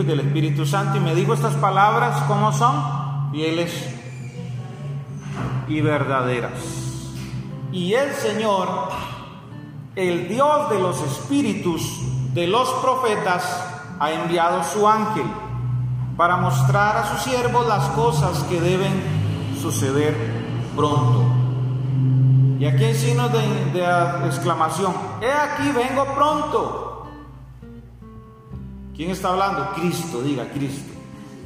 Y del Espíritu Santo. Y me dijo estas palabras, ¿cómo son? Fieles y verdaderas. Y el Señor, el Dios de los espíritus de los profetas, ha enviado su ángel para mostrar a sus siervos las cosas que deben suceder pronto. Y aquí hay signos de, de exclamación. He aquí, vengo pronto. ¿Quién está hablando? Cristo, diga Cristo.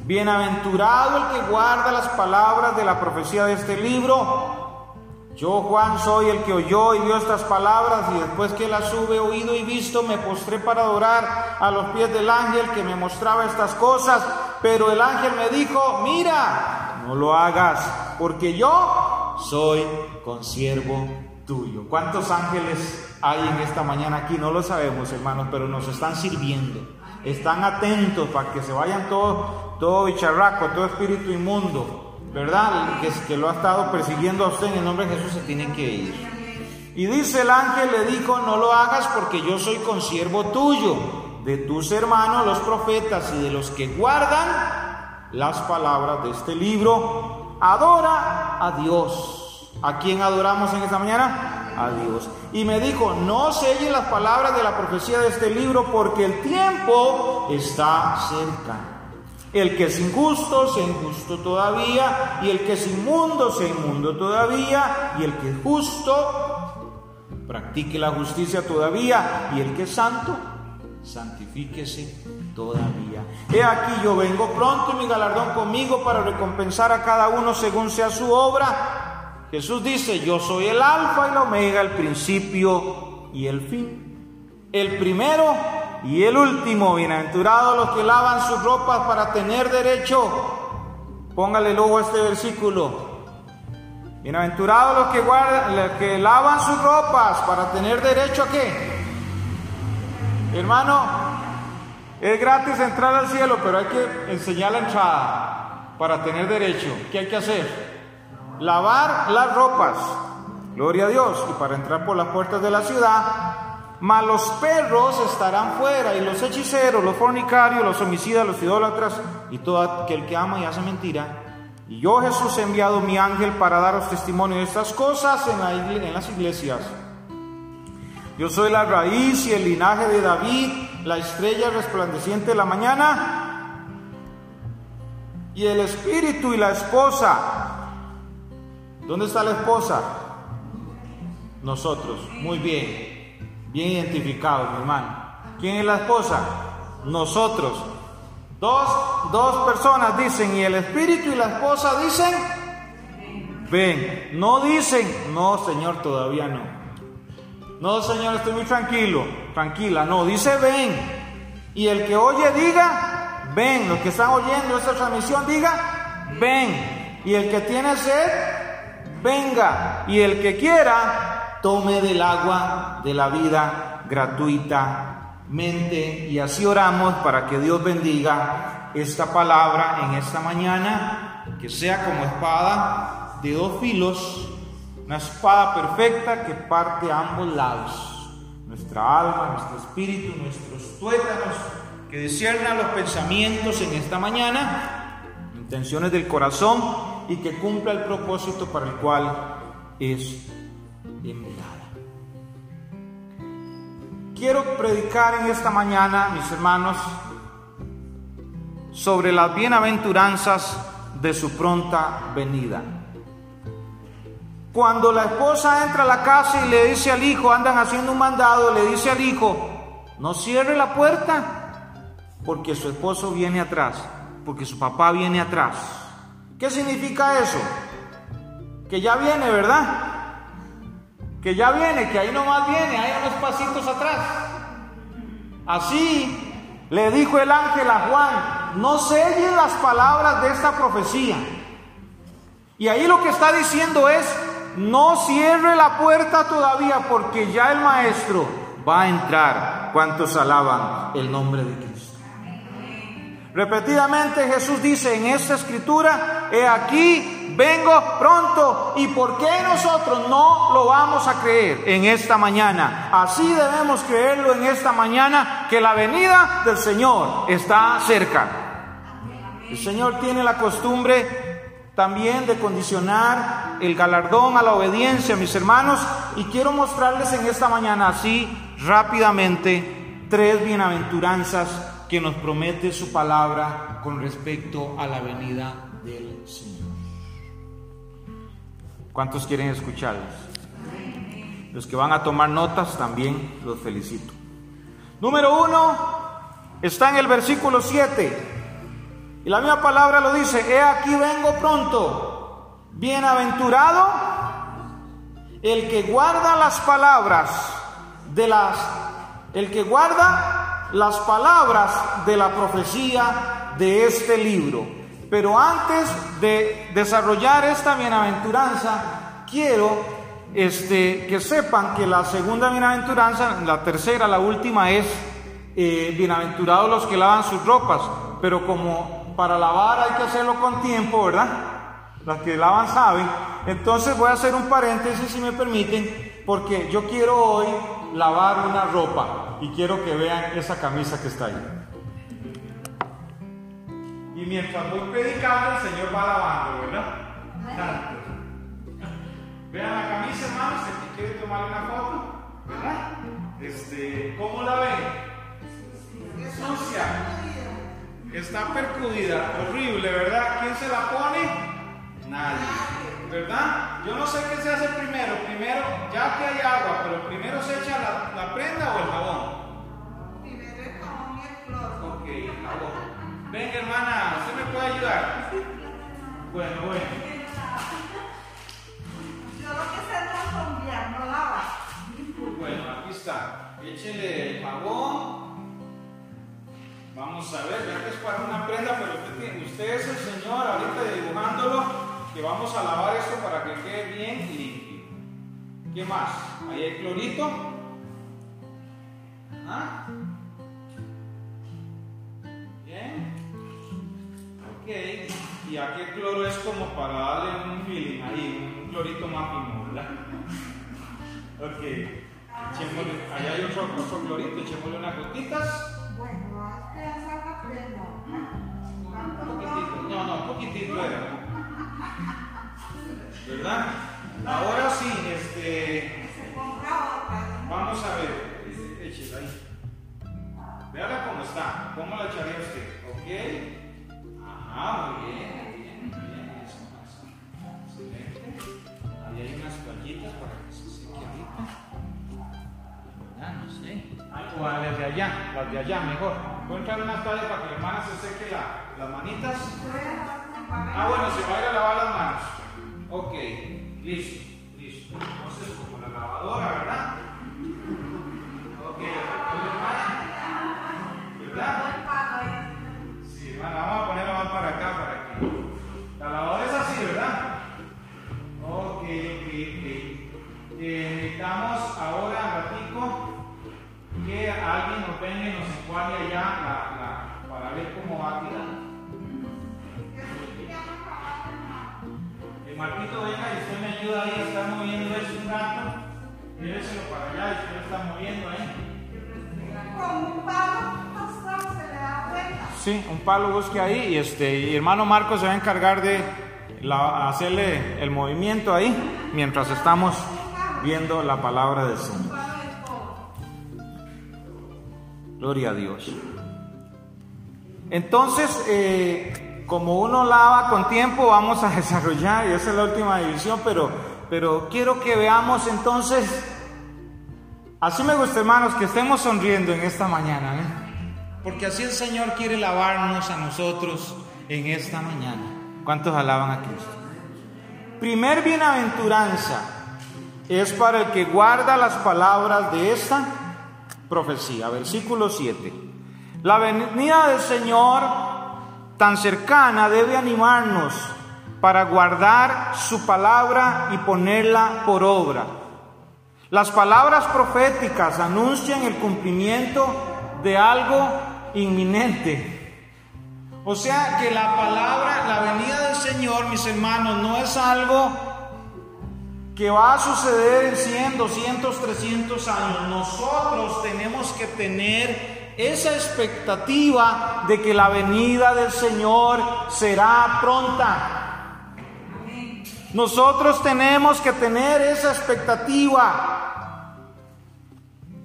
Bienaventurado el que guarda las palabras de la profecía de este libro. Yo, Juan, soy el que oyó y vio estas palabras y después que las hube oído y visto, me postré para adorar a los pies del ángel que me mostraba estas cosas. Pero el ángel me dijo, mira, no lo hagas, porque yo soy consiervo tuyo. ¿Cuántos ángeles hay en esta mañana aquí? No lo sabemos, hermanos, pero nos están sirviendo. Están atentos para que se vayan todo, todo bicharraco, todo espíritu inmundo ¿verdad? Que, que lo ha estado persiguiendo a usted en el nombre de Jesús se tiene que ir. Y dice el ángel, le dijo, no lo hagas porque yo soy consiervo tuyo, de tus hermanos los profetas y de los que guardan las palabras de este libro. Adora a Dios. ¿A quién adoramos en esta mañana? A Dios. Y me dijo, no selle las palabras de la profecía de este libro porque el tiempo está cerca. El que es injusto, sea injusto todavía, y el que es inmundo, sea inmundo todavía, y el que es justo, practique la justicia todavía, y el que es santo, santifíquese todavía. He aquí yo vengo pronto y mi galardón conmigo para recompensar a cada uno según sea su obra. Jesús dice, yo soy el alfa y la omega, el principio y el fin. El primero y el último, bienaventurados los que lavan sus ropas para tener derecho. Póngale luego este versículo. Bienaventurados los que, guardan, los que lavan sus ropas para tener derecho a qué? Hermano, es gratis entrar al cielo, pero hay que enseñar la entrada para tener derecho. ¿Qué hay que hacer? Lavar las ropas. Gloria a Dios. Y para entrar por las puertas de la ciudad mas los perros estarán fuera, y los hechiceros, los fornicarios, los homicidas, los idólatras, y todo aquel que ama y hace mentira. Y yo Jesús he enviado mi ángel para daros testimonio de estas cosas en, en las iglesias. Yo soy la raíz y el linaje de David, la estrella resplandeciente de la mañana, y el espíritu y la esposa. ¿Dónde está la esposa? Nosotros. Muy bien. Bien identificado, mi hermano. ¿Quién es la esposa? Nosotros. Dos, dos personas dicen, y el espíritu y la esposa dicen, ven. No dicen, no, Señor, todavía no. No, Señor, estoy muy tranquilo, tranquila. No, dice, ven. Y el que oye, diga, ven. Los que están oyendo esta transmisión, diga, ven. Y el que tiene sed, venga. Y el que quiera, tome del agua de la vida gratuitamente. Y así oramos para que Dios bendiga esta palabra en esta mañana, que sea como espada de dos filos, una espada perfecta que parte a ambos lados. Nuestra alma, nuestro espíritu, nuestros tuétanos, que disciernan los pensamientos en esta mañana, intenciones del corazón y que cumpla el propósito para el cual es Quiero predicar en esta mañana, mis hermanos, sobre las bienaventuranzas de su pronta venida. Cuando la esposa entra a la casa y le dice al hijo, andan haciendo un mandado, le dice al hijo, no cierre la puerta porque su esposo viene atrás, porque su papá viene atrás. ¿Qué significa eso? Que ya viene, ¿verdad? que ya viene, que ahí nomás viene, hay unos pasitos atrás. Así le dijo el ángel a Juan, no selle las palabras de esta profecía. Y ahí lo que está diciendo es, no cierre la puerta todavía porque ya el maestro va a entrar. ¿Cuántos alaban el nombre de Cristo? Repetidamente Jesús dice en esta escritura, he aquí vengo pronto. ¿Y por qué nosotros no lo vamos a creer en esta mañana? Así debemos creerlo en esta mañana, que la venida del Señor está cerca. El Señor tiene la costumbre también de condicionar el galardón a la obediencia, mis hermanos, y quiero mostrarles en esta mañana así rápidamente tres bienaventuranzas que nos promete su palabra con respecto a la venida del Señor. ¿Cuántos quieren escucharlos? Los que van a tomar notas también los felicito. Número uno está en el versículo 7. Y la misma palabra lo dice, he aquí vengo pronto, bienaventurado el que guarda las palabras de las, el que guarda las palabras de la profecía de este libro. Pero antes de desarrollar esta bienaventuranza, quiero este, que sepan que la segunda bienaventuranza, la tercera, la última es eh, bienaventurados los que lavan sus ropas. Pero como para lavar hay que hacerlo con tiempo, ¿verdad? Las que lavan saben. Entonces voy a hacer un paréntesis, si me permiten, porque yo quiero hoy lavar una ropa y quiero que vean esa camisa que está ahí. Y mientras voy predicando, el Señor va lavando, ¿verdad? Vean la camisa, hermanos, si quiere tomar una foto, ¿verdad? Este, ¿Cómo la ven? Sucia. Está percudida, horrible, ¿verdad? ¿Quién se la pone? Nadie. ¿Verdad? Yo no sé qué se hace primero. Primero, ya que hay agua, pero primero se echa la, prenda o el jabón. Primero el jabón y el cloro. Ok, el jabón. Venga, hermana, ¿usted me puede ayudar? Bueno, bueno. Yo lo que sé es cambiar, no lava. Bueno, aquí está. Échele el jabón. Vamos a ver, ya que es para una prenda, pero usted, es el Señor ahorita dibujándolo, que vamos a lavar esto para que quede bien limpio. ¿Qué más? Ahí hay clorito. ¿Ah? Bien. Ok. Y aquí el cloro es como para darle un feeling ahí, un clorito más fino, ¿verdad? Ok. Echémosle, ahí hay otro, otro clorito, echémosle unas gotitas. No, no, un poquitito era. ¿Verdad? Ahora sí, este. Vamos a ver. Échela ahí. Veala cómo está. ¿Cómo la echaría usted? ¿Ok? Ajá, muy bien, bien, bien. Eso pasa. Excelente. Ahí hay unas toallitas para que se seque ahorita. ¿Verdad? No sé. O las de allá, las de allá mejor. Voy a entrar una toalla para que la hermana se seque la las manitas. Ah, bueno, se va a ir a lavar las manos. Ok, listo, listo. Entonces, como la lavadora, ¿verdad? Ok, ¿verdad? Sí, bueno, vamos a ponerla más para acá, para que. La lavadora es así, ¿verdad? Ok, ok, ok. Eh, necesitamos ahora, un ratico, que alguien nos venga y nos encuadre allá la, para ver cómo va a tirar. Marquito, venga y usted me ayuda ahí a estar moviendo eso un rato. Lléveselo para allá y usted lo está moviendo ahí. Con un palo se le da vuelta. Sí, un palo busque ahí y este y hermano Marcos se va a encargar de hacerle el movimiento ahí mientras estamos viendo la palabra del Señor. Gloria a Dios. Entonces, eh, como uno lava con tiempo, vamos a desarrollar, y esa es la última división, pero, pero quiero que veamos entonces, así me gusta hermanos, que estemos sonriendo en esta mañana, ¿eh? porque así el Señor quiere lavarnos a nosotros en esta mañana. ¿Cuántos alaban a Cristo? Primer bienaventuranza es para el que guarda las palabras de esta profecía, versículo 7. La venida del Señor tan cercana debe animarnos para guardar su palabra y ponerla por obra. Las palabras proféticas anuncian el cumplimiento de algo inminente. O sea que la palabra, la venida del Señor, mis hermanos, no es algo que va a suceder en 100, 200, 300 años. Nosotros tenemos que tener esa expectativa de que la venida del Señor será pronta. Nosotros tenemos que tener esa expectativa.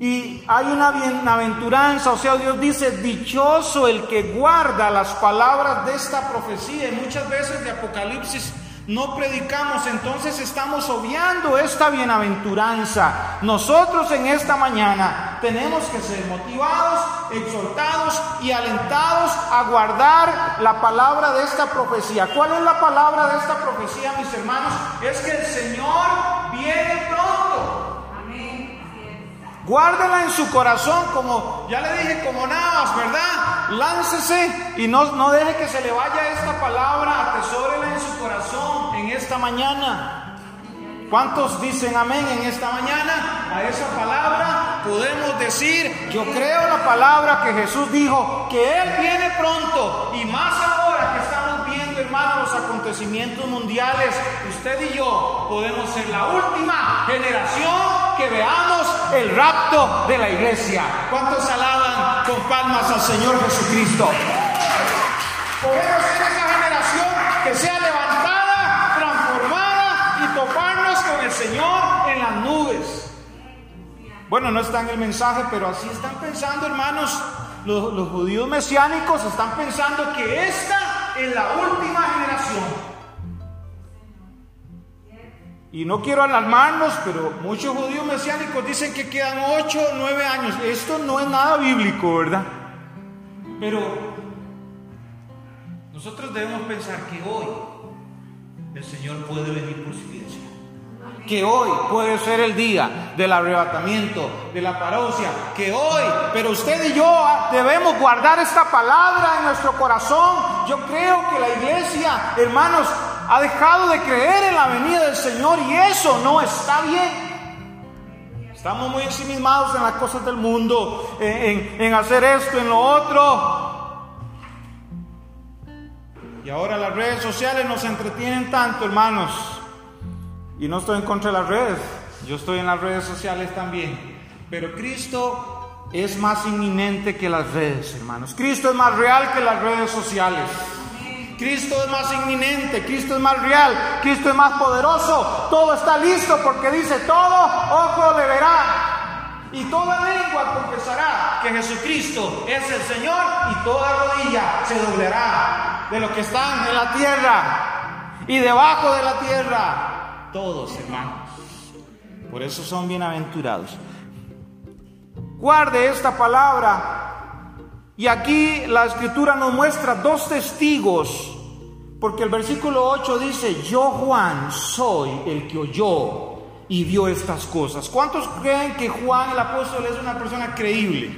Y hay una bienaventuranza, o sea, Dios dice, dichoso el que guarda las palabras de esta profecía. Y muchas veces de Apocalipsis no predicamos, entonces estamos obviando esta bienaventuranza. Nosotros en esta mañana tenemos que ser motivados, exhortados y alentados a guardar la palabra de esta profecía. ¿Cuál es la palabra de esta profecía, mis hermanos? Es que el Señor viene pronto. Guárdela en su corazón, como ya le dije, como Navas, ¿verdad? Láncese y no, no deje que se le vaya esta palabra, atesórela en su corazón en esta mañana. ¿Cuántos dicen amén en esta mañana? A esa palabra podemos decir, yo creo la palabra que Jesús dijo, que Él viene pronto y más ahora que estamos viendo, hermanos, los acontecimientos mundiales, usted y yo podemos ser la última generación que veamos el rapto de la iglesia. ¿Cuántos alaban con palmas al Señor Jesucristo? Podemos ser esa generación que sea levantada, transformada y toparnos con el Señor en las nubes. Bueno, no está en el mensaje, pero así están pensando, hermanos. Los, los judíos mesiánicos están pensando que esta es la última generación. Y no quiero alarmarnos, pero muchos judíos mesiánicos dicen que quedan 8 o 9 años. Esto no es nada bíblico, ¿verdad? Pero nosotros debemos pensar que hoy el Señor puede venir por su iglesia. Que hoy puede ser el día del arrebatamiento, de la parousia. Que hoy, pero usted y yo debemos guardar esta palabra en nuestro corazón. Yo creo que la iglesia, hermanos, ha dejado de creer en la venida del Señor y eso no está bien. Estamos muy ensimismados en las cosas del mundo, en, hacer esto, en lo otro. Y ahora las redes sociales nos entretienen tanto, hermanos. Y no estoy en contra de las redes, yo estoy en las redes sociales también. Pero Cristo es más inminente que las redes, hermanos. Cristo es más real que las redes sociales. Cristo es más inminente, Cristo es más real, Cristo es más poderoso. Todo está listo porque dice, todo ojo le verá. Y toda lengua confesará que Jesucristo es el Señor y toda rodilla se doblará de los que están en la tierra y debajo de la tierra. Todos, hermanos. Por eso son bienaventurados. Guarde esta palabra y aquí la escritura nos muestra dos testigos, porque el versículo 8 dice, yo Juan soy el que oyó y vio estas cosas. ¿Cuántos creen que Juan el apóstol es una persona creíble?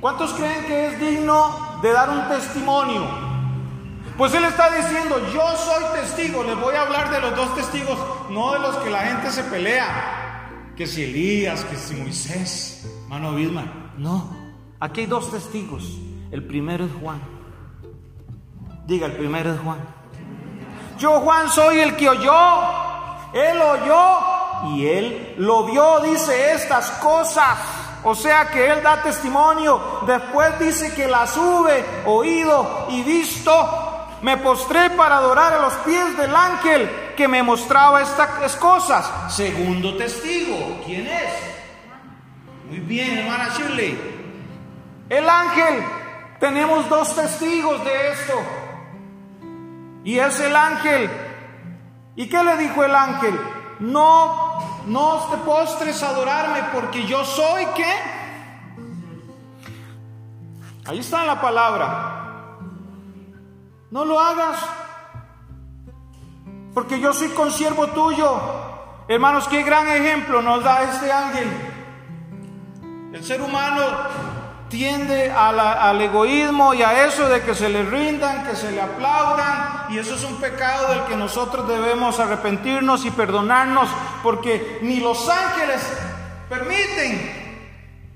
¿Cuántos creen que es digno de dar un testimonio? Pues él está diciendo, yo soy testigo, les voy a hablar de los dos testigos, no de los que la gente se pelea, que si Elías, que si Moisés. Mano Vilma, no. Aquí hay dos testigos. El primero es Juan. Diga, el primero es Juan. Yo, Juan, soy el que oyó. Él oyó y él lo vio, dice estas cosas. O sea que él da testimonio. Después dice que las hube oído y visto. Me postré para adorar a los pies del ángel que me mostraba estas cosas. Segundo testigo, ¿quién es? Bien, hermana Shirley. El ángel, tenemos dos testigos de esto. Y es el ángel. ¿Y qué le dijo el ángel? No, no te postres a adorarme porque yo soy qué. Ahí está la palabra. No lo hagas. Porque yo soy consiervo tuyo. Hermanos, qué gran ejemplo nos da este ángel. El ser humano tiende al egoísmo y a eso de que se le rindan, que se le aplaudan, y eso es un pecado del que nosotros debemos arrepentirnos y perdonarnos, porque ni los ángeles permiten,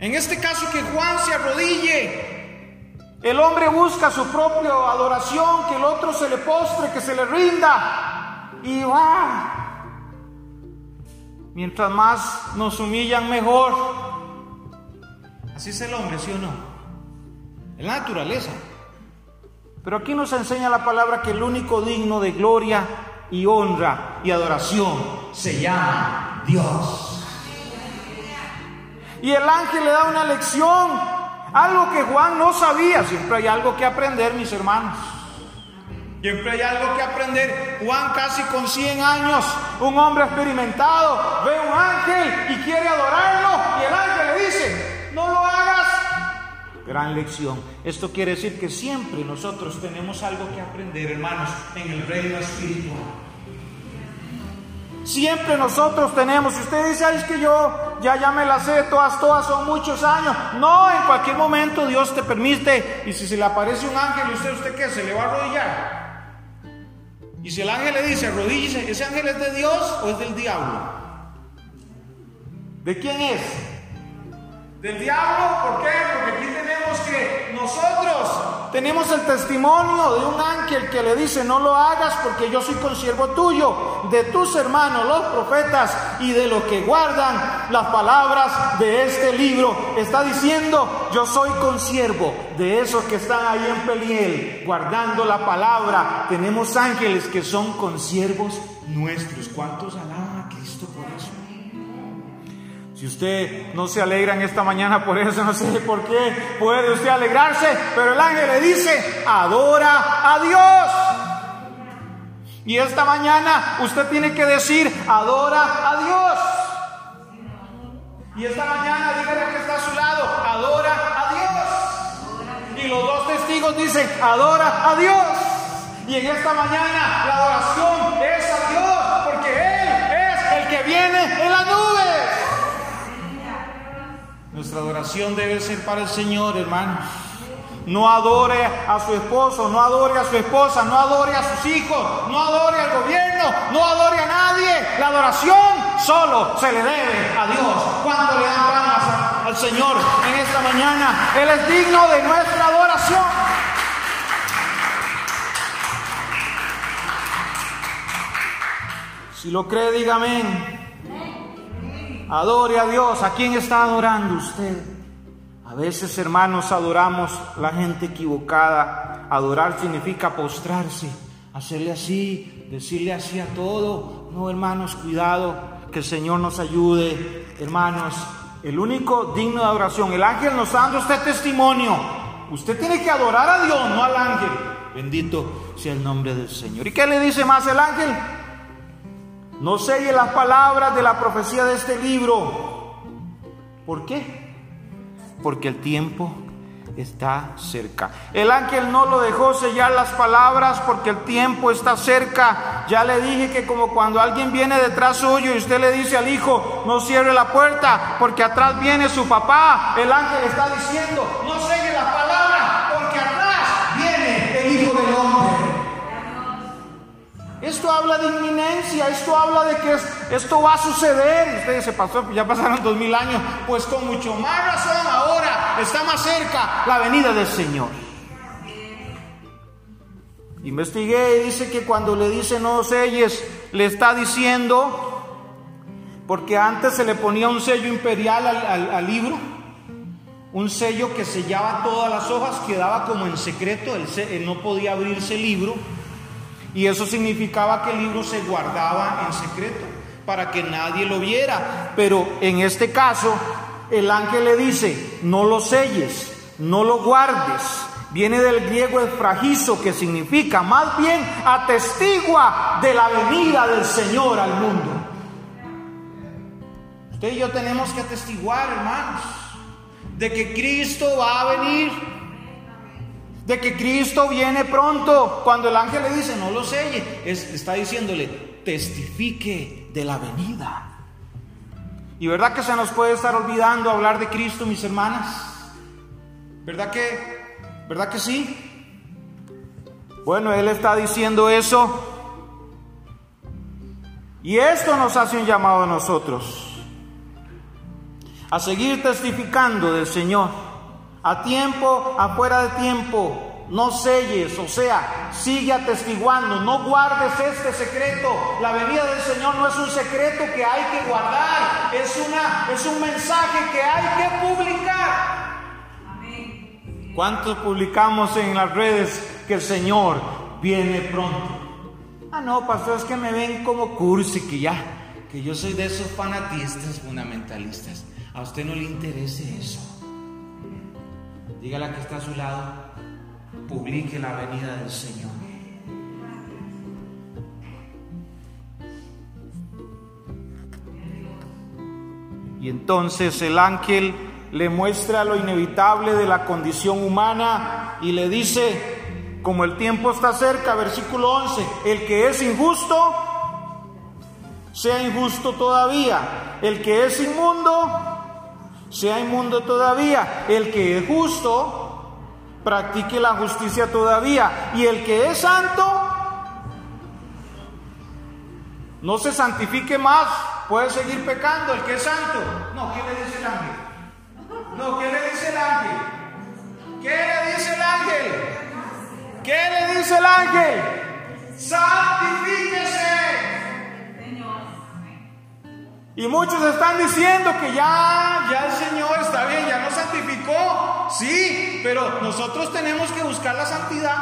en este caso, que Juan se arrodille El hombre busca su propia adoración, que el otro se le postre, que se le rinda. Y va. Mientras más nos humillan, mejor. Así es el hombre, ¿sí o no? Es la naturaleza. Pero aquí nos enseña la palabra que el único digno de gloria y honra y adoración se llama Dios. Y el ángel le da una lección algo que Juan no sabía. Siempre hay algo que aprender, mis hermanos. Siempre hay algo que aprender. Juan casi con 100 años, un hombre experimentado, ve un ángel y quiere adorarlo y el ángel le dice. Gran lección. Esto quiere decir que siempre nosotros tenemos algo que aprender, hermanos, en el reino espiritual. Siempre nosotros tenemos, si usted dice, Ay, es que yo ya, ya me las sé, todas, todas son muchos años. No, en cualquier momento Dios te permite, y si se le aparece un ángel, ¿y usted, usted qué? ¿Se le va a arrodillar? Y si el ángel le dice, arrodíllese, ¿ese ángel es de Dios o es del diablo? ¿De quién es? Del diablo, ¿por qué? Porque aquí tenemos que nosotros tenemos el testimonio de un ángel que le dice, no lo hagas porque yo soy consiervo tuyo, de tus hermanos los profetas y de los que guardan las palabras de este libro. Está diciendo, yo soy consiervo de esos que están ahí en Peliel, guardando la palabra. Tenemos ángeles que son consiervos nuestros. ¿Cuántos alaban Si usted no se alegra en esta mañana por eso, no sé por qué puede usted alegrarse, pero el ángel le dice, adora a Dios. Y esta mañana usted tiene que decir, adora a Dios. Y esta mañana dígale que está a su lado, adora a Dios. Y los dos testigos dicen, adora a Dios. Y en esta mañana la adoración es a Dios, porque Él es el que viene en la nube. Nuestra adoración debe ser para el Señor, hermanos. No adore a su esposo, no adore a su esposa, no adore a sus hijos, no adore al gobierno, no adore a nadie. La adoración solo se le debe a Dios. Cuando le dan palmas al Señor en esta mañana, Él es digno de nuestra adoración. Si lo cree, diga amén. Adore a Dios. ¿A quién está adorando usted? A veces, hermanos, adoramos la gente equivocada. Adorar significa postrarse, hacerle así, decirle así a todo. No, hermanos, cuidado, que el Señor nos ayude. Hermanos, el único digno de adoración, el ángel nos está dando este testimonio. Usted tiene que adorar a Dios, no al ángel. Bendito sea el nombre del Señor. ¿Y qué le dice más el ángel? No selle las palabras de la profecía de este libro. ¿Por qué? Porque el tiempo está cerca. El ángel no lo dejó sellar las palabras porque el tiempo está cerca. Ya le dije que como cuando alguien viene detrás suyo y usted le dice al hijo, no cierre la puerta porque atrás viene su papá. El ángel está diciendo, no selle las palabras Esto habla de inminencia, esto habla de que esto va a suceder. Usted dice, pastor, ya pasaron dos mil años. Pues con mucho más razón ahora está más cerca la venida del Señor. Investigué y dice que cuando le dice no selles, le está diciendo, porque antes se le ponía un sello imperial al, libro, un sello que sellaba todas las hojas, quedaba como en secreto, se, él no podía abrirse el libro. Y eso significaba que el libro se guardaba en secreto para que nadie lo viera. Pero en este caso, el ángel le dice, no lo selles, no lo guardes. Viene del griego efragizo, que significa más bien atestigua de la venida del Señor al mundo. Usted y yo tenemos que atestiguar, hermanos, de que Cristo va a venir de que Cristo viene pronto. Cuando el ángel le dice, no lo selle, es, está diciéndole, testifique de la venida. Y verdad que se nos puede estar olvidando hablar de Cristo, mis hermanas. ¿Verdad que, verdad que sí? Bueno, Él está diciendo eso. Y esto nos hace un llamado a nosotros. A seguir testificando del Señor A tiempo, afuera de tiempo. No selles, o sea, sigue atestiguando, no guardes este secreto. La venida del Señor no es un secreto que hay que guardar, es, una, es un mensaje que hay que publicar. ¿Cuántos publicamos en las redes que el Señor viene pronto? Ah, no, pastor, es que me ven como cursi, que ya, que yo soy de esos fanatistas fundamentalistas. A usted no le interese eso. Dígale que está a su lado, publique la venida del Señor. Y entonces el ángel le muestra lo inevitable de la condición humana y le dice, como el tiempo está cerca, versículo 11, el que es injusto, sea injusto todavía. El que es inmundo, sea inmundo todavía. El que es justo, practique la justicia todavía. Y el que es santo, no se santifique más, puede seguir pecando. El que es santo, no, ¿qué le dice el ángel? No, ¿qué le dice el ángel? ¿Qué le dice el ángel? ¿Qué le dice el ángel? Santifíquese. Y muchos están diciendo que ya, ya el Señor está bien, ya nos santificó. Sí, pero nosotros tenemos que buscar la santidad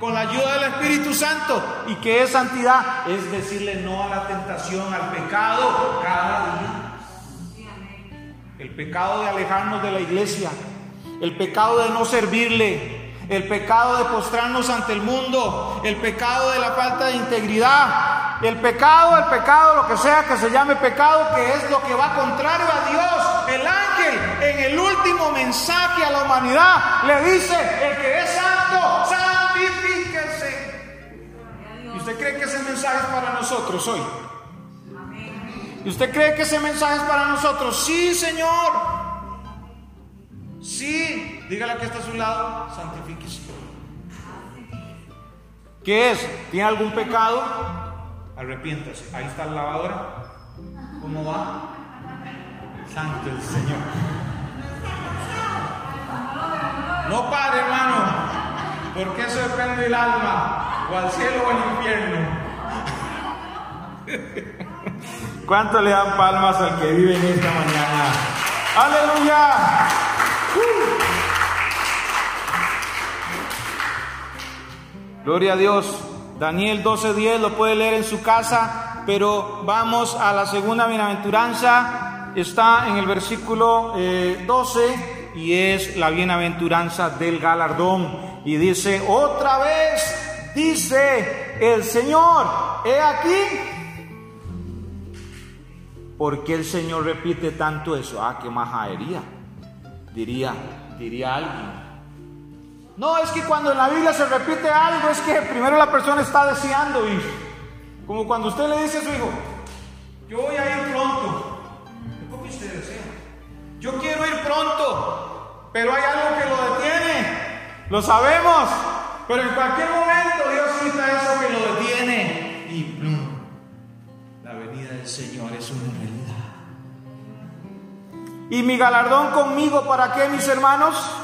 con la ayuda del Espíritu Santo. ¿Y qué es santidad? Es decirle no a la tentación, al pecado cada día. El pecado de alejarnos de la iglesia, el pecado de no servirle, el pecado de postrarnos ante el mundo, el pecado de la falta de integridad, el pecado, el pecado, lo que sea que se llame pecado, que es lo que va contrario a Dios. El ángel en el último mensaje a la humanidad le dice, el que es santo, santifíquese. ¿Y usted cree que ese mensaje es para nosotros hoy? ¿Y usted cree que ese mensaje es para nosotros? Sí, Señor. Sí, dígale que está a su lado, santifíquese. ¿Qué es? ¿Tiene algún pecado? Arrepiéntase. Ahí está la lavadora. ¿Cómo va? Santo el Señor. No pare, hermano, porque eso depende del alma, o al cielo o al infierno. ¿Cuánto le dan palmas al que vive en esta mañana? ¡Aleluya! Gloria a Dios. Daniel 12:10 lo puede leer en su casa, pero vamos a la segunda bienaventuranza. Está en el versículo 12 eh, y es la bienaventuranza del galardón. Y dice, otra vez, dice el Señor, he aquí. ¿Por qué el Señor repite tanto eso? Ah, qué majadería. Diría, diría alguien. No, es que cuando en la Biblia se repite algo es que primero la persona está deseando ir. Como cuando usted le dice a su hijo, yo voy a ir pronto. ¿Cómo usted desea? Yo quiero ir pronto, pero hay algo que lo detiene. Lo sabemos, pero en cualquier momento Dios quita eso que lo detiene y plum, la venida del Señor es una realidad. ¿Y mi galardón conmigo para qué, mis hermanos?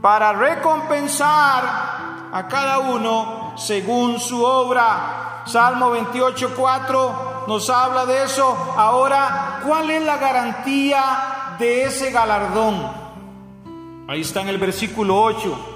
Para recompensar a cada uno según su obra. Salmo 28, 4 nos habla de eso. Ahora, ¿cuál es la garantía de ese galardón? Ahí está en el versículo 8.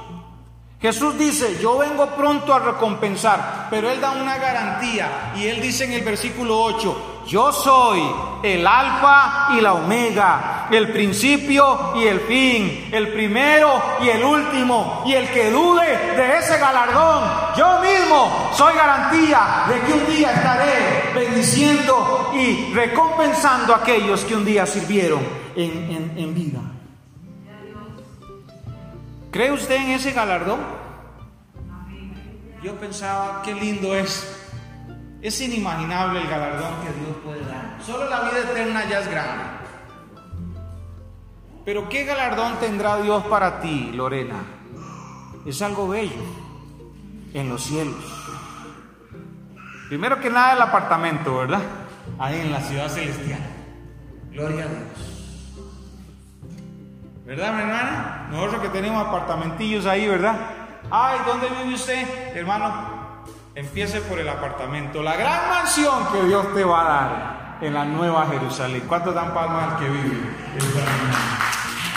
Jesús dice, yo vengo pronto a recompensar, pero Él da una garantía y Él dice en el versículo 8, yo soy el alfa y la omega, el principio y el fin, el primero y el último, y el que dude de ese galardón, yo mismo soy garantía de que un día estaré bendiciendo y recompensando a aquellos que un día sirvieron en, en vida. ¿Cree usted en ese galardón? Yo pensaba, qué lindo es. Es inimaginable el galardón que Dios puede dar. Solo la vida eterna ya es grande. Pero ¿qué galardón tendrá Dios para ti, Lorena? Es algo bello en los cielos. Primero que nada el apartamento, ¿verdad? Ahí en la ciudad celestial. Gloria a Dios. ¿Verdad, mi hermana? Nosotros que tenemos apartamentillos ahí, ¿verdad? Ay, ¿dónde vive usted? Hermano, empiece por el apartamento. La gran mansión que Dios te va a dar en la nueva Jerusalén. ¿Cuántos dan palmas al que vive?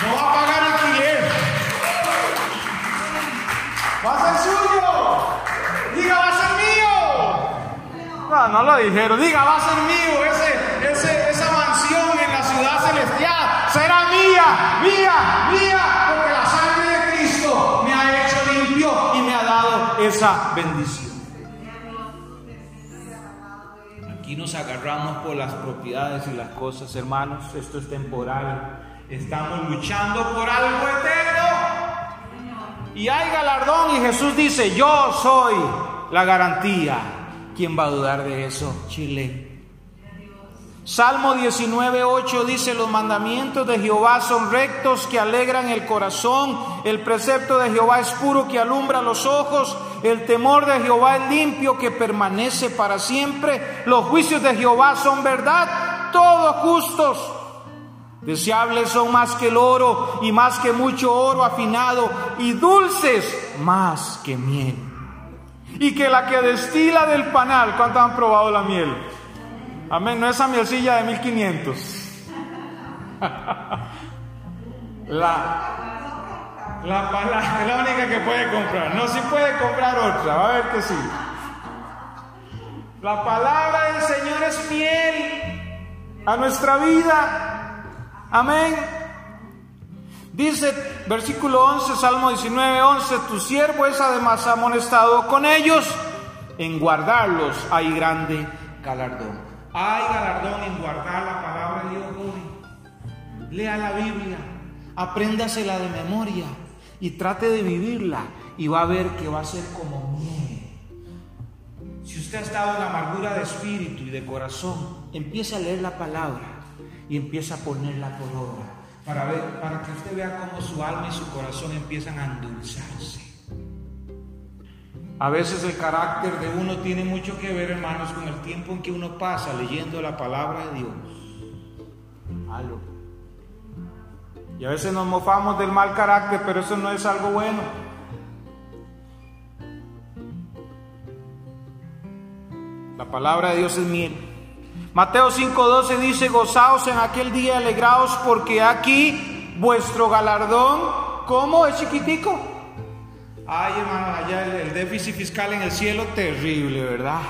No va a pagar alquiler. Va a ser suyo. Diga, va a ser mío. No, no lo dijeron. Diga, va a ser mío. Ese, ese, esa mansión en la ciudad celestial será mía, mía, mía. Porque la sangre de Cristo me ha hecho limpio y me ha dado esa bendición. Aquí nos agarramos por las propiedades y las cosas, hermanos. Esto es temporal. Estamos luchando por algo eterno. Y hay galardón y Jesús dice, yo soy la garantía. ¿Quién va a dudar de eso? Chile. Salmo 19.8 dice, los mandamientos de Jehová son rectos que alegran el corazón, el precepto de Jehová es puro que alumbra los ojos, el temor de Jehová es limpio que permanece para siempre, los juicios de Jehová son verdad, todos justos. Deseables son más que el oro y más que mucho oro afinado y dulces más que miel. Y que la que destila del panal, ¿cuántos han probado la miel? Amén, no esa mielcilla de 1500. La, la palabra es la única que puede comprar. No, si puede comprar otra, va a ver que sí. La palabra del Señor es miel a nuestra vida. Amén. Dice versículo 11, Salmo 19, 11, tu siervo es además amonestado con ellos, en guardarlos hay grande galardón. Hay galardón en guardar la palabra de Dios hoy. Lea la Biblia, apréndasela de memoria y trate de vivirla y va a ver que va a ser como miel. Si usted ha estado en amargura de espíritu y de corazón, empiece a leer la palabra y empieza a ponerla por obra para ver, para que usted vea cómo su alma y su corazón empiezan a endulzarse. A veces el carácter de uno tiene mucho que ver, hermanos, con el tiempo en que uno pasa leyendo la palabra de Dios. Algo. Y a veces nos mofamos del mal carácter, pero eso no es algo bueno. La palabra de Dios es miel. Mateo 5:12 dice, gozaos en aquel día, alegraos, porque aquí vuestro galardón, ¿cómo es chiquitico? Ay, hermano, allá el, el déficit fiscal en el cielo, terrible, ¿verdad?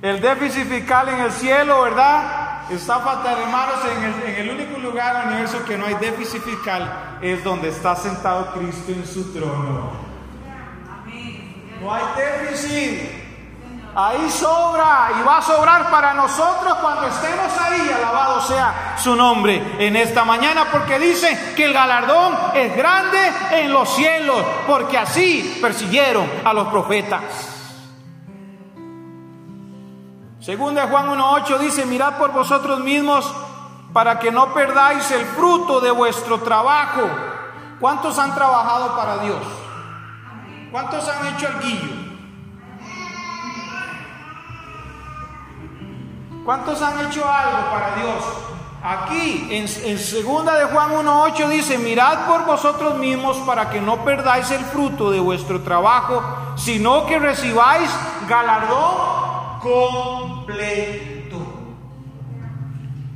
El déficit fiscal en el cielo, ¿verdad? Está fatal, hermanos, en el, en el único lugar en el universo que no hay déficit fiscal es donde está sentado Cristo en su trono. No hay déficit. Ahí sobra y va a sobrar para nosotros cuando estemos ahí. Alabado sea su nombre en esta mañana porque dice que el galardón es grande en los cielos porque así persiguieron a los profetas. Según de Juan 1.8 dice, mirad por vosotros mismos para que no perdáis el fruto de vuestro trabajo. ¿Cuántos han trabajado para Dios? ¿Cuántos han hecho el guillo? ¿Cuántos han hecho algo para Dios? Aquí en, en segunda de Juan 1.8 dice, mirad por vosotros mismos para que no perdáis el fruto de vuestro trabajo, sino que recibáis galardón completo.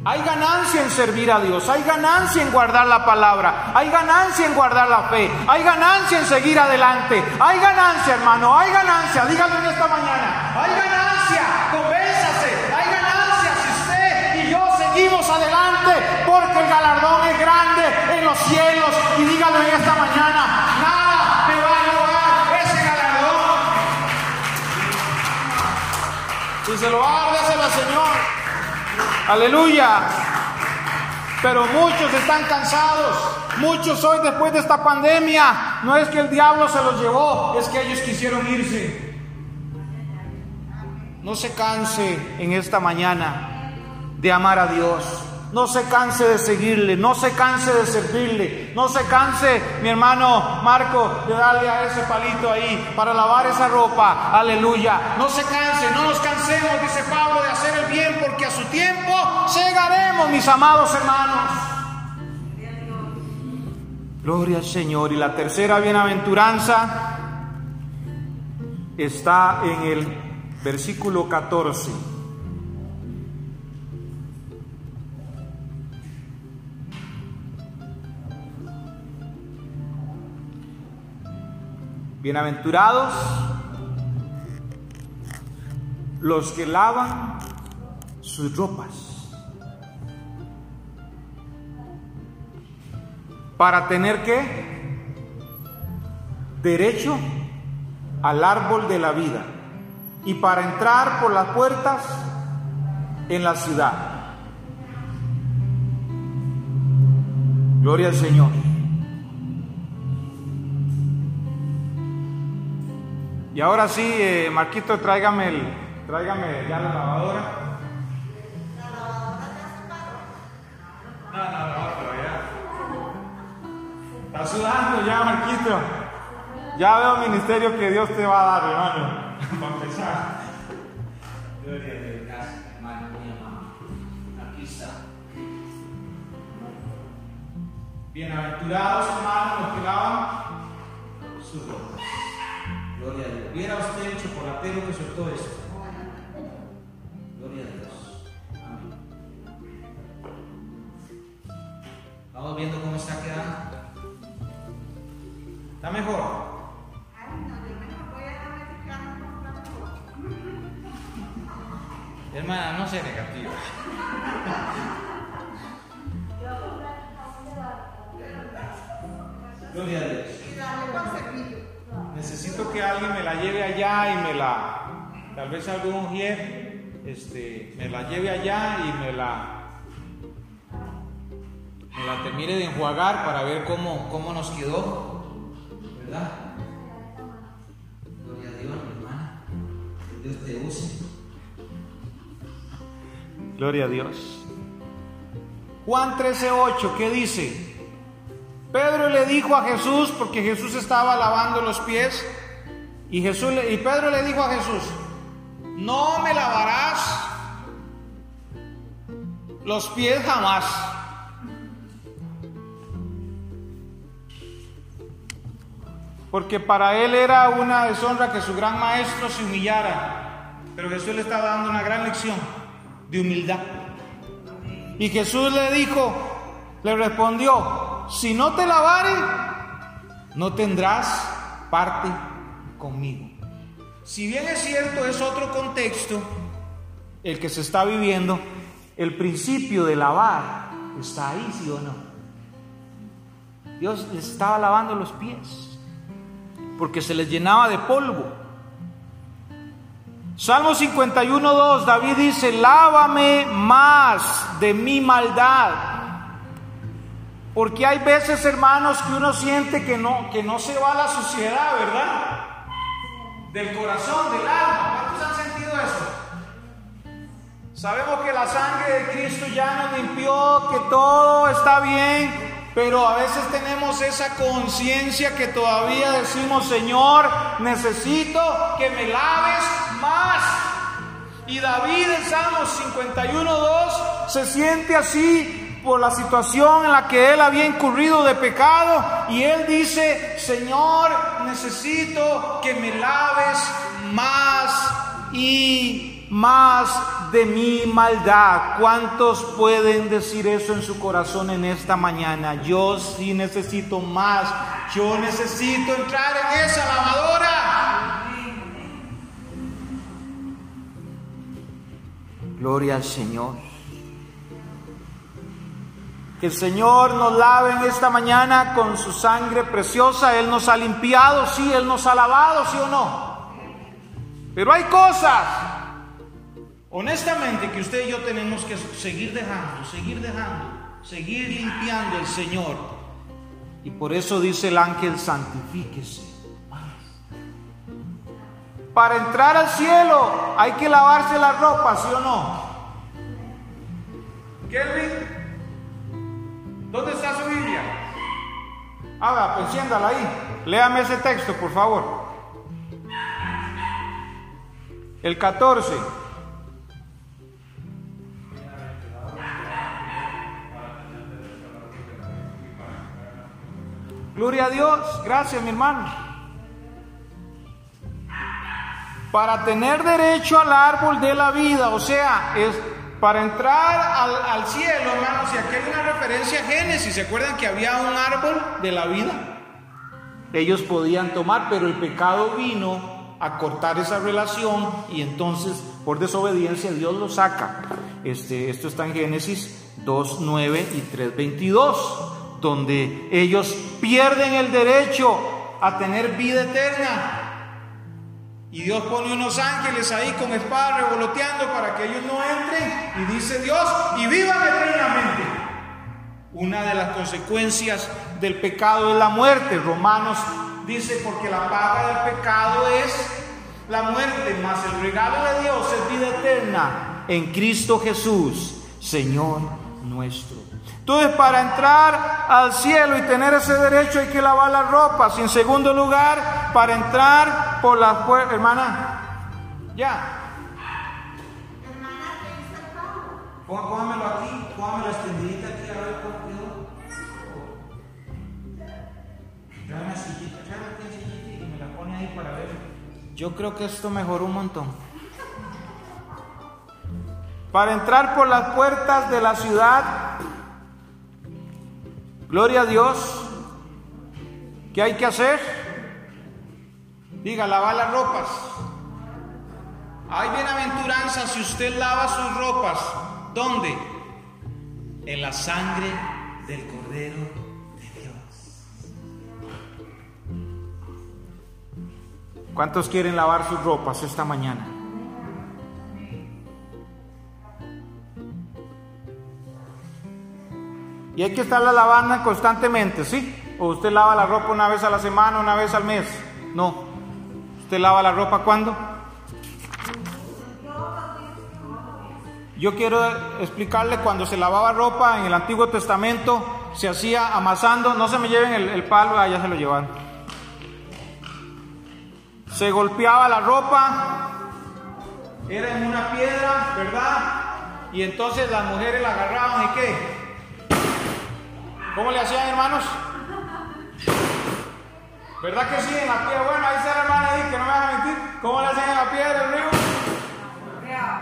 Hay ganancia en servir a Dios, hay ganancia en guardar la palabra, hay ganancia en guardar la fe, hay ganancia en seguir adelante, hay ganancia hermano, hay ganancia, dígalo en esta mañana, hay ganancia, galardón es grande en los cielos y dígalo en esta mañana, nada me va a robar ese galardón. Si se lo va a Señor. Aleluya. Pero muchos están cansados. Muchos hoy después de esta pandemia, no es que el diablo se los llevó, es que ellos quisieron irse. No se canse en esta mañana de amar a Dios. No se canse de seguirle, no se canse de servirle, no se canse, mi hermano Marco, de darle a ese palito ahí para lavar esa ropa. Aleluya. No se canse, no nos cansemos, dice Pablo, de hacer el bien porque a su tiempo llegaremos, mis amados hermanos. Gloria al Señor. Y la tercera bienaventuranza está en el versículo 14. Bienaventurados los que lavan sus ropas para tener que derecho al árbol de la vida y para entrar por las puertas en la ciudad. Gloria al Señor. Y ahora sí, eh, Marquito, tráigame, el, tráigame ya la lavadora. No, no, no, pero ya. Está sudando ya, Marquito. Ya veo ministerio que Dios te va a dar, hermano. Para empezar. Gloria a Dios. Gracias, hermano, mi amado. Aquí está. Bienaventurados, hermanos, los que lavan sus ropas. Gloria a Dios. Viera usted el chocolatero que soltó esto. Gloria a Dios. Amén. Vamos viendo cómo está quedando. ¿Está mejor? Tal vez algún mujer, este, me la lleve allá y me la, me la termine de enjuagar para ver cómo, cómo nos quedó, ¿verdad? Gloria a Dios, mi hermana. Que Dios te use. Gloria a Dios. Juan 13:8, ¿qué dice? Pedro le dijo a Jesús, porque Jesús estaba lavando los pies, y, Jesús, y Pedro le dijo a Jesús, no me lavarás los pies jamás. Porque para él era una deshonra que su gran maestro se humillara. Pero Jesús le estaba dando una gran lección de humildad. Y Jesús le dijo, le respondió, si no te lavare, no tendrás parte conmigo. Si bien es cierto, es otro contexto el que se está viviendo, el principio de lavar está ahí, sí o no. Dios les estaba lavando los pies porque se les llenaba de polvo. Salmo 51.2, David dice, lávame más de mi maldad. Porque hay veces, hermanos, que uno siente que no, que no se va la suciedad, ¿verdad? Del corazón, del alma. ¿Cuántos han sentido eso? Sabemos que la sangre de Cristo ya nos limpió, que todo está bien, pero a veces tenemos esa conciencia que todavía decimos, Señor, necesito que me laves más. Y David en Salmos 51.2 se siente así por la situación en la que él había incurrido de pecado y él dice, Señor, necesito que me laves más y más de mi maldad. ¿Cuántos pueden decir eso en su corazón en esta mañana? Yo sí necesito más. Yo necesito entrar en esa lavadora. Gloria al Señor. Que el Señor nos lave en esta mañana con su sangre preciosa. Él nos ha limpiado, sí, Él nos ha lavado, sí o no. Pero hay cosas, honestamente, que usted y yo tenemos que seguir dejando, seguir dejando, seguir limpiando el Señor. Y por eso dice el ángel, santifíquese. Para entrar al cielo hay que lavarse la ropa, ¿sí o no? Kelvin, ¿Dónde está su Biblia? Haga, enciéndala ahí. Léame ese texto, por favor. El 14. Gloria a Dios, gracias mi hermano. Para tener derecho al árbol de la vida, o sea, es, para entrar al, cielo, hermanos, y aquí hay una referencia a Génesis, ¿se acuerdan que había un árbol de la vida? Ellos podían tomar, pero el pecado vino a cortar esa relación y entonces por desobediencia Dios lo saca. Este, esto está en Génesis 2, 9 y 3, 22, donde ellos pierden el derecho a tener vida eterna. Y Dios pone unos ángeles ahí con espadas revoloteando para que ellos no entren. Y dice Dios, y vivan eternamente. Una de las consecuencias del pecado es la muerte. Romanos dice, porque la paga del pecado es la muerte, mas el regalo de Dios es vida eterna en Cristo Jesús, Señor nuestro. Entonces, para entrar al cielo y tener ese derecho hay que lavar las ropas. Y en segundo lugar, para entrar por las puertas, hermana, ya. Póngamelo aquí, póngamelo extendidita aquí, a ver cómo quedó. Trae una sillita, trae una sillita y me la pone ahí para ver. Yo creo que esto mejoró un montón. Para entrar por las puertas de la ciudad, gloria a Dios, ¿qué hay que hacer? Diga, lavar las ropas. Hay bienaventuranza si usted lava sus ropas. ¿Dónde? En la sangre del Cordero de Dios. ¿Cuántos quieren lavar sus ropas esta mañana? Y hay que estarla lavando constantemente, ¿sí? O usted lava la ropa una vez a la semana, una vez al mes. No. ¿Usted lava la ropa cuándo? Yo quiero explicarle cuando se lavaba ropa en el Antiguo Testamento, se hacía amasando, no se me lleven el, el palo, ya se lo llevaron. Se golpeaba la ropa, era en una piedra, ¿verdad? Y entonces las mujeres la agarraban y qué? ¿Cómo le hacían, hermanos? ¿Verdad que sí? En la piedra. Bueno, ahí está la hermana ahí, que no me van a mentir. ¿Cómo le hacían en la piedra del río?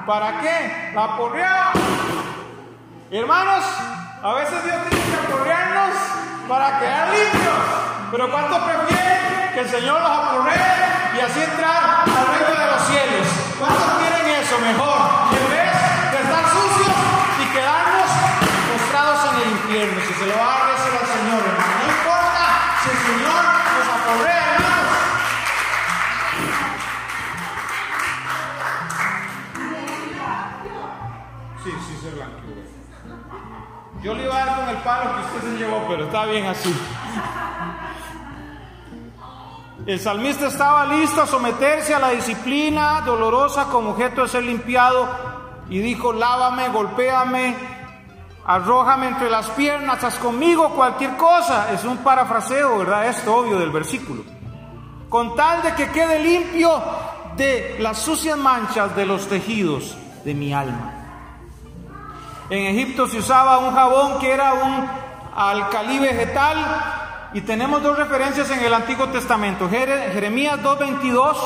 ¿Para qué? La porreaba. Hermanos, a veces Dios tiene que aporrearnos para quedar limpios. Pero ¿cuántos prefieren que el Señor los aporree y así entrar al reino de los cielos? ¿Cuántos quieren eso mejor? En vez de estar sucios y quedarnos postrados en el infierno. Si se lo va a eso al Señor, hermano. No importa si el Señor. Sí, sí se blanqueó. Yo le iba a dar con el palo que usted se llevó, pero está bien así. El salmista estaba listo a someterse a la disciplina dolorosa como objeto de ser limpiado y dijo, lávame, golpéame, arrójame entre las piernas, haz conmigo cualquier cosa. Es un parafraseo, ¿verdad? Esto obvio del versículo. Con tal de que quede limpio de las sucias manchas de los tejidos de mi alma. En Egipto se usaba un jabón que era un alcalí vegetal y tenemos dos referencias en el Antiguo Testamento. Jeremías 2.22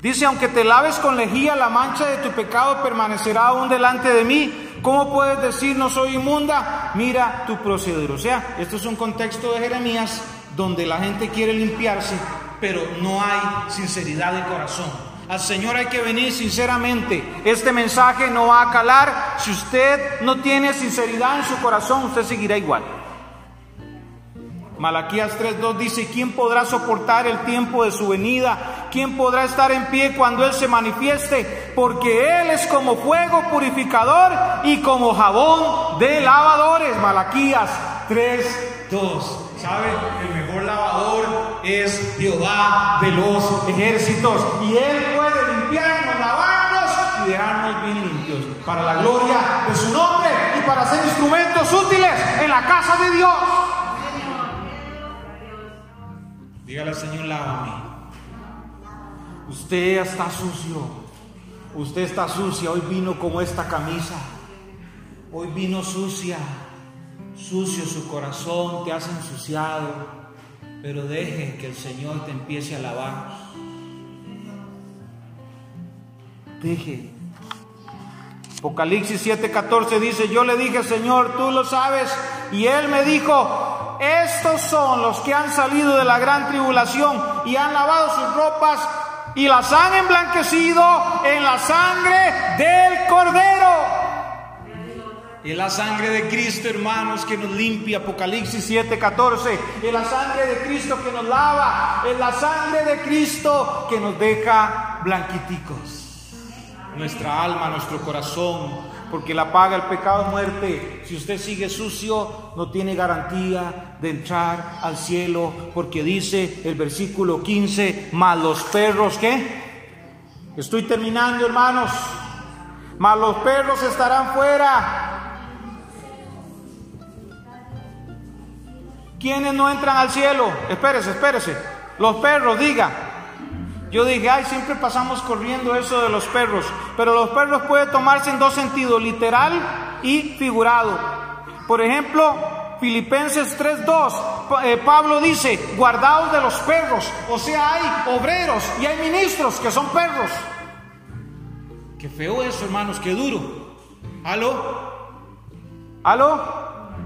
dice, aunque te laves con lejía, la mancha de tu pecado permanecerá aún delante de mí. ¿Cómo puedes decir no soy inmunda? Mira tu proceder. O sea, esto es un contexto de Jeremías donde la gente quiere limpiarse, pero no hay sinceridad de corazón. Al Señor hay que venir sinceramente. Este mensaje no va a calar. Si usted no tiene sinceridad en su corazón, usted seguirá igual. Malaquías 3.2 dice, ¿quién podrá soportar el tiempo de su venida? ¿Quién podrá estar en pie cuando Él se manifieste? Porque Él es como fuego purificador y como jabón de lavadores. Malaquías 3.2. ¿Sabe? El mejor lavador es Jehová de los ejércitos. Y Él puede limpiarnos, lavarnos y dejarnos bien limpios. Para la gloria de su nombre y para ser instrumentos útiles en la casa de Dios. Dígale al Señor, lávame. Usted está sucio. Usted está sucia. Hoy vino como esta camisa. Hoy vino sucia. sucio su corazón, te has ensuciado, pero deje que el Señor te empiece a lavar. Deje. Apocalipsis 7:14 dice, yo le dije, Señor, tú lo sabes, y él me dijo, estos son los que han salido de la gran tribulación y han lavado sus ropas y las han emblanquecido en la sangre del cordero. Es la sangre de Cristo, hermanos, que nos limpia. Apocalipsis 7:14. Es la sangre de Cristo que nos lava. Es la sangre de Cristo que nos deja blanquiticos. Nuestra alma, nuestro corazón. Porque la paga el pecado muerte. Si usted sigue sucio, no tiene garantía de entrar al cielo. Porque dice el versículo 15, más los perros, ¿qué? Estoy terminando, hermanos. Mas los perros estarán fuera ¿Quiénes no entran al cielo? Espérese, espérese. Los perros, diga. Yo dije, ay, siempre pasamos corriendo eso de los perros. Pero los perros pueden tomarse en dos sentidos, literal y figurado. Por ejemplo, Filipenses 3.2, eh, Pablo dice, guardaos de los perros. O sea, hay obreros y hay ministros que son perros. Qué feo eso, hermanos, qué duro. ¿Aló? ¿Aló?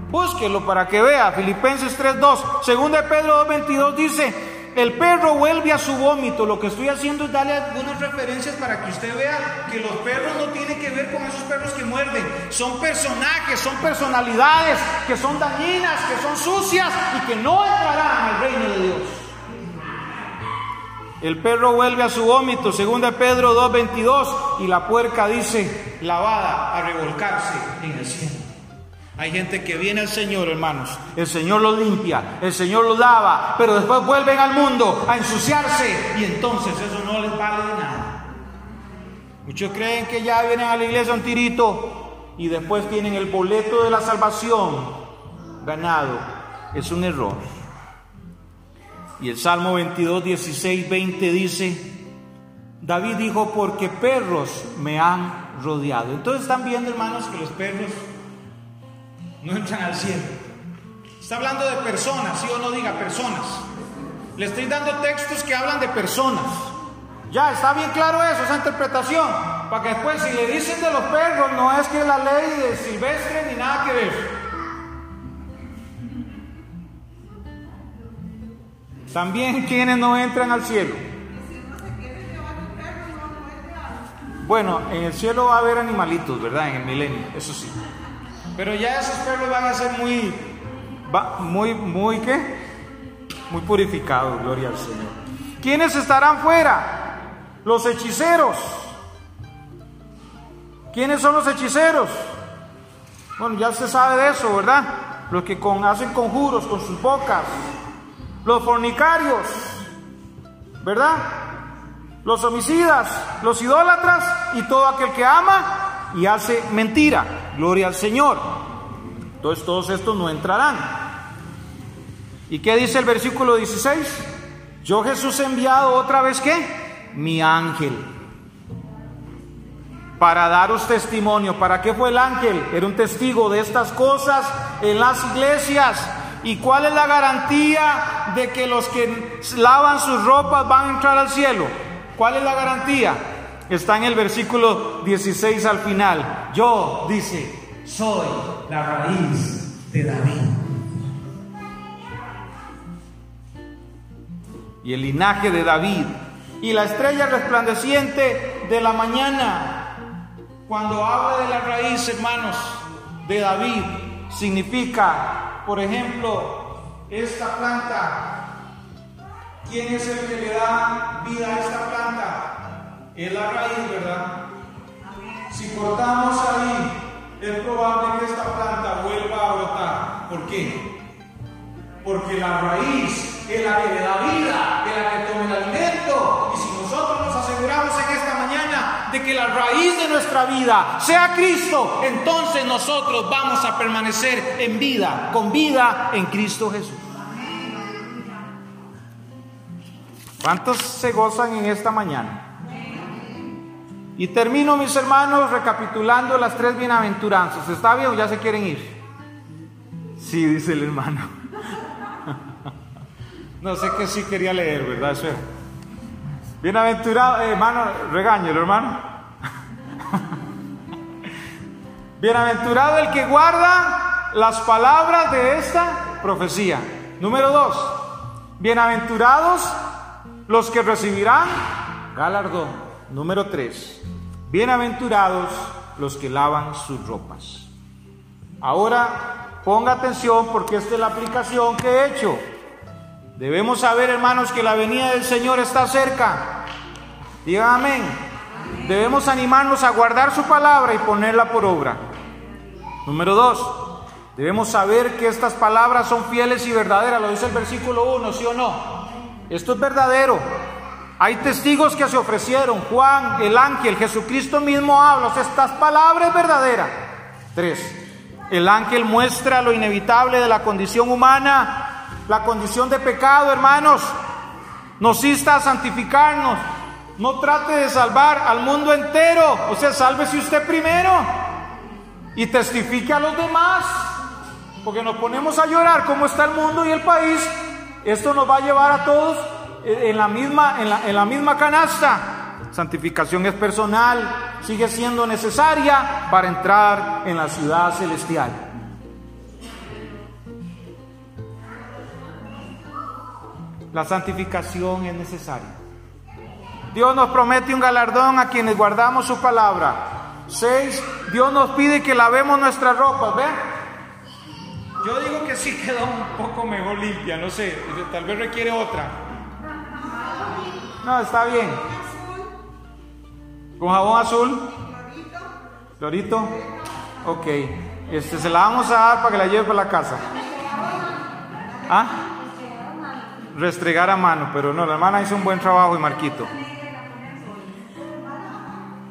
Búsquelo para que vea. Filipenses 3.2. Según de Pedro 2.22 dice, el perro vuelve a su vómito. Lo que estoy haciendo es darle algunas referencias para que usted vea que los perros no tienen que ver con esos perros que muerden. Son personajes, son personalidades que son dañinas, que son sucias y que no entrarán al reino de Dios. El perro vuelve a su vómito, según de Pedro 2.22, y la puerca dice, lavada a revolcarse en el cielo. Hay gente que viene al Señor, hermanos. El Señor los limpia, el Señor los lava, pero después vuelven al mundo a ensuciarse y entonces eso no les vale de nada. Muchos creen que ya vienen a la iglesia un tirito y después tienen el boleto de la salvación ganado. Es un error. Y el Salmo 22, 16, 20 dice, David dijo, porque perros me han rodeado. Entonces están viendo, hermanos, que los perros no entran al cielo. Está hablando de personas, sí o no diga personas. Le estoy dando textos que hablan de personas. Ya, está bien claro eso, esa interpretación. Para que después, si le dicen de los perros, no es que la ley de silvestre ni nada que ver. También quienes no entran al cielo. Bueno, en el cielo va a haber animalitos, ¿verdad? En el milenio, eso sí. Pero ya esos perros van a ser muy, muy, muy, ¿qué? Muy purificados, gloria al Señor. ¿Quiénes estarán fuera? Los hechiceros. ¿Quiénes son los hechiceros? Bueno, ya se sabe de eso, ¿verdad? Los que con, hacen conjuros con sus bocas. Los fornicarios, ¿verdad? Los homicidas, los idólatras y todo aquel que ama y hace mentira. Gloria al Señor. Entonces todos estos no entrarán. ¿Y qué dice el versículo 16? Yo Jesús he enviado otra vez qué? Mi ángel. Para daros testimonio. ¿Para qué fue el ángel? Era un testigo de estas cosas en las iglesias. ¿Y cuál es la garantía de que los que lavan sus ropas van a entrar al cielo? ¿Cuál es la garantía? Está en el versículo 16 al final. Yo, dice, soy la raíz de David. Y el linaje de David. Y la estrella resplandeciente de la mañana. Cuando habla de la raíz, hermanos, de David, significa, por ejemplo, esta planta. ¿Quién es el que le da vida a esta planta? Es la raíz, ¿verdad? Si cortamos ahí, es probable que esta planta vuelva a brotar. ¿Por qué? Porque la raíz es la que le da vida, es la que toma el alimento. Y si nosotros nos aseguramos en esta mañana de que la raíz de nuestra vida sea Cristo, entonces nosotros vamos a permanecer en vida, con vida en Cristo Jesús. ¿Cuántos se gozan en esta mañana? Y termino, mis hermanos, recapitulando las tres bienaventuranzas. ¿Está bien o ya se quieren ir? Sí, dice el hermano. No sé qué sí quería leer, ¿verdad? Eso Bienaventurado, eh, hermano, regáñelo, hermano. Bienaventurado el que guarda las palabras de esta profecía. Número dos, bienaventurados los que recibirán galardón. Número tres, bienaventurados los que lavan sus ropas. Ahora ponga atención porque esta es la aplicación que he hecho. Debemos saber, hermanos, que la venida del Señor está cerca. Digan amén. Debemos animarnos a guardar su palabra y ponerla por obra. Número dos, debemos saber que estas palabras son fieles y verdaderas. Lo dice el versículo 1, ¿sí o no? Esto es verdadero. Hay testigos que se ofrecieron. Juan, el ángel, Jesucristo mismo habla. estas palabras verdaderas. Tres, el ángel muestra lo inevitable de la condición humana la condición de pecado, hermanos. Nos insta a santificarnos. No trate de salvar al mundo entero. O sea, sálvese usted primero. Y testifique a los demás. Porque nos ponemos a llorar cómo está el mundo y el país. Esto nos va a llevar a todos en la misma, en la, en la misma canasta. Santificación es personal, sigue siendo necesaria para entrar en la ciudad celestial. La santificación es necesaria. Dios nos promete un galardón a quienes guardamos su palabra. Seis, Dios nos pide que lavemos nuestras ropas. ¿Ven? Yo digo que sí queda un poco mejor limpia, no sé, tal vez requiere otra. No, está bien. ¿Con jabón azul? ¿Florito? Ok. Este, se la vamos a dar para que la lleve para la casa. ¿Ah? restregar a mano, pero no, la hermana hizo un buen trabajo y Marquito.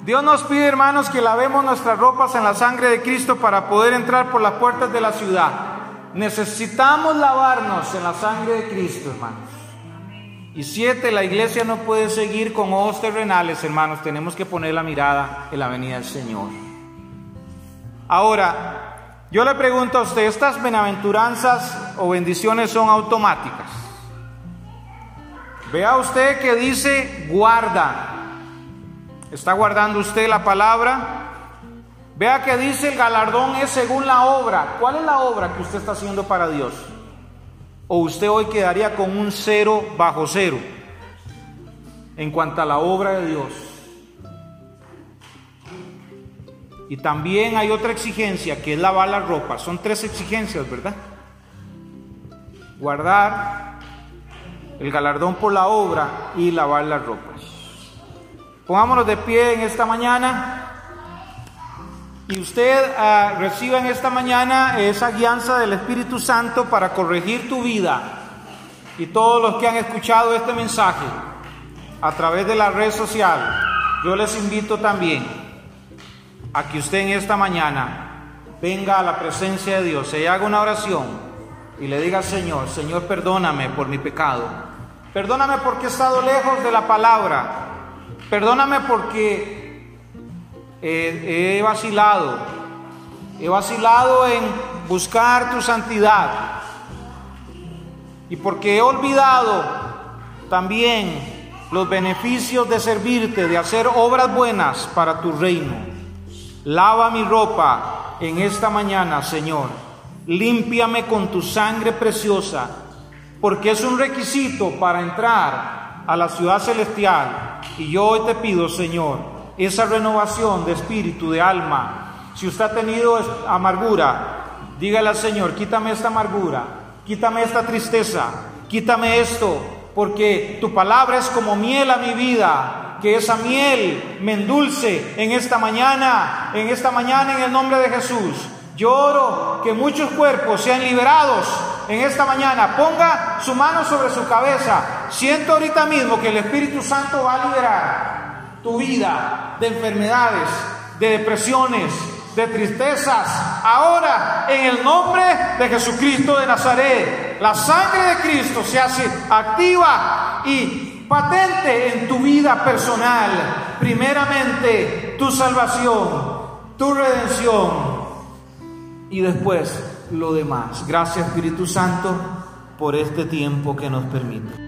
Dios nos pide, hermanos, que lavemos nuestras ropas en la sangre de Cristo para poder entrar por las puertas de la ciudad. Necesitamos lavarnos en la sangre de Cristo, hermanos. Y siete, la iglesia no puede seguir con ojos terrenales, hermanos. Tenemos que poner la mirada en la venida del Señor. Ahora, yo le pregunto a usted, ¿estas benaventuranzas o bendiciones son automáticas? Vea usted que dice guarda. ¿Está guardando usted la palabra? Vea que dice el galardón es según la obra. ¿Cuál es la obra que usted está haciendo para Dios? ¿O usted hoy quedaría con un cero bajo cero en cuanto a la obra de Dios? Y también hay otra exigencia que es lavar la ropa. Son tres exigencias, ¿verdad? Guardar, el galardón por la obra y lavar las ropas. Pongámonos de pie en esta mañana y usted ah, reciba en esta mañana esa guianza del Espíritu Santo para corregir tu vida y todos los que han escuchado este mensaje a través de la red social. Yo les invito también a que usted en esta mañana venga a la presencia de Dios, se haga una oración y le diga, Señor, Señor, perdóname por mi pecado. Perdóname porque he estado lejos de la palabra. Perdóname porque he, vacilado. He vacilado en buscar tu santidad. Y porque he olvidado también los beneficios de servirte, de hacer obras buenas para tu reino. Lava mi ropa en esta mañana, Señor límpiame con tu sangre preciosa, porque es un requisito para entrar a la ciudad celestial. Y yo hoy te pido, Señor, esa renovación de espíritu, de alma. Si usted ha tenido amargura, dígale al Señor, quítame esta amargura, quítame esta tristeza, quítame esto, porque tu palabra es como miel a mi vida, que esa miel me endulce en esta mañana, en esta mañana en el nombre de Jesús. Yo oro que muchos cuerpos sean liberados en esta mañana. Ponga su mano sobre su cabeza. Siento ahorita mismo que el Espíritu Santo va a liberar tu vida de enfermedades, de depresiones, de tristezas. Ahora, en el nombre de Jesucristo de Nazaret, la sangre de Cristo se hace activa y patente en tu vida personal. Primeramente, tu salvación, tu redención y después lo demás. Gracias Espíritu Santo por este tiempo que nos permite.